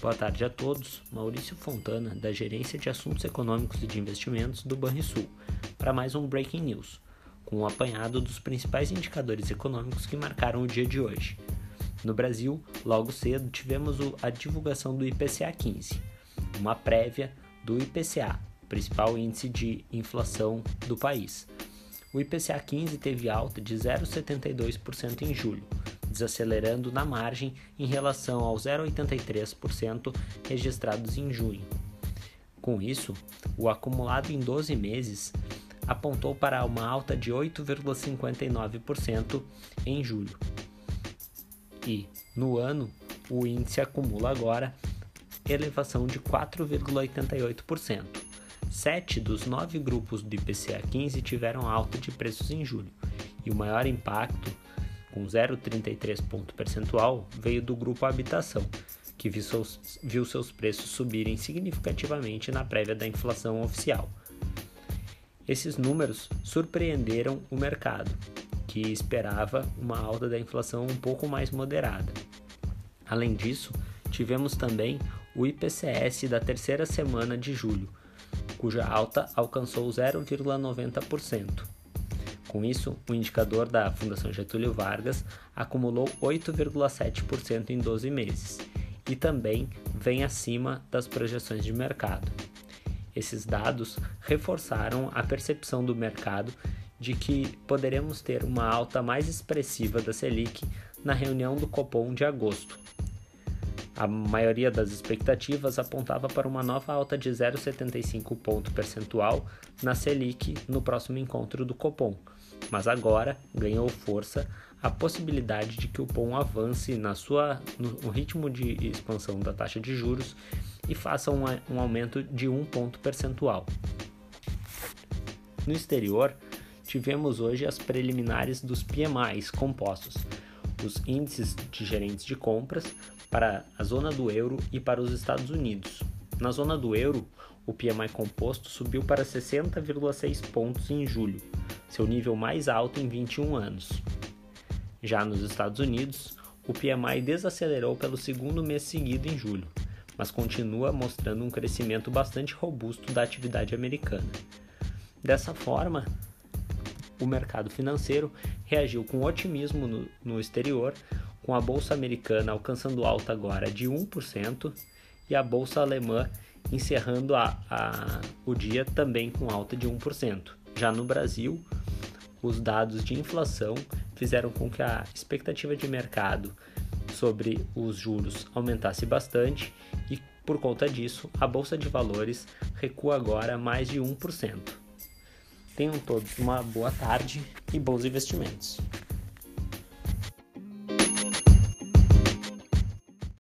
Boa tarde a todos. Maurício Fontana, da Gerência de Assuntos Econômicos e de Investimentos do Banrisul, para mais um Breaking News, com um apanhado dos principais indicadores econômicos que marcaram o dia de hoje. No Brasil, logo cedo, tivemos a divulgação do IPCA 15, uma prévia do IPCA, principal índice de inflação do país. O IPCA 15 teve alta de 0,72% em julho, desacelerando na margem em relação aos 0,83% registrados em junho. Com isso, o acumulado em 12 meses apontou para uma alta de 8,59% em julho. E, no ano, o índice acumula agora elevação de 4,88%. Sete dos nove grupos do IPCA 15 tiveram alta de preços em julho, e o maior impacto com 0,33 ponto percentual, veio do grupo Habitação, que viu seus, viu seus preços subirem significativamente na prévia da inflação oficial. Esses números surpreenderam o mercado, que esperava uma alta da inflação um pouco mais moderada. Além disso, tivemos também o IPCS da terceira semana de julho, cuja alta alcançou 0,90%. Com isso, o indicador da Fundação Getúlio Vargas acumulou 8,7% em 12 meses e também vem acima das projeções de mercado. Esses dados reforçaram a percepção do mercado de que poderemos ter uma alta mais expressiva da Selic na reunião do Copom de agosto. A maioria das expectativas apontava para uma nova alta de 0,75 ponto percentual na Selic no próximo encontro do Copom, mas agora ganhou força a possibilidade de que o POM avance na sua, no ritmo de expansão da taxa de juros e faça um, um aumento de um ponto percentual. No exterior, tivemos hoje as preliminares dos PMIs compostos, os índices de gerentes de compras para a zona do euro e para os Estados Unidos. Na zona do euro, o PMI composto subiu para 60,6 pontos em julho, seu nível mais alto em 21 anos. Já nos Estados Unidos, o PMI desacelerou pelo segundo mês seguido em julho, mas continua mostrando um crescimento bastante robusto da atividade americana. Dessa forma, o mercado financeiro reagiu com otimismo no, no exterior, com a bolsa americana alcançando alta agora de 1% e a bolsa alemã encerrando a, a, o dia também com alta de 1%. Já no Brasil, os dados de inflação fizeram com que a expectativa de mercado sobre os juros aumentasse bastante e, por conta disso, a bolsa de valores recua agora mais de 1%. Tenham todos uma boa tarde e bons investimentos.